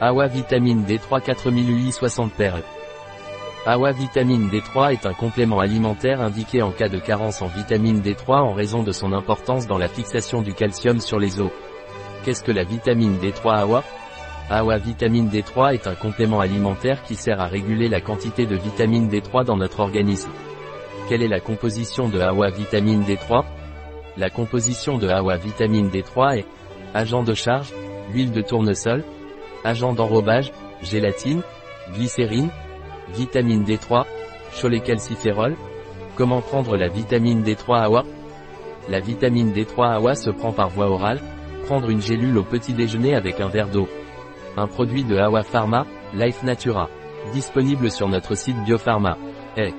AWA vitamine D3 4000 UI 60 perles. AWA vitamine D3 est un complément alimentaire indiqué en cas de carence en vitamine D3 en raison de son importance dans la fixation du calcium sur les os. Qu'est-ce que la vitamine D3 AWA? AWA vitamine D3 est un complément alimentaire qui sert à réguler la quantité de vitamine D3 dans notre organisme. Quelle est la composition de AWA vitamine D3 La composition de AWA vitamine D3 est agent de charge, huile de tournesol, agent d'enrobage, gélatine, glycérine, vitamine D3, cholécalciférol. Comment prendre la vitamine D3 AWA La vitamine D3 AWA se prend par voie orale, prendre une gélule au petit déjeuner avec un verre d'eau. Un produit de AWA Pharma, Life Natura. Disponible sur notre site Biopharma. Eh.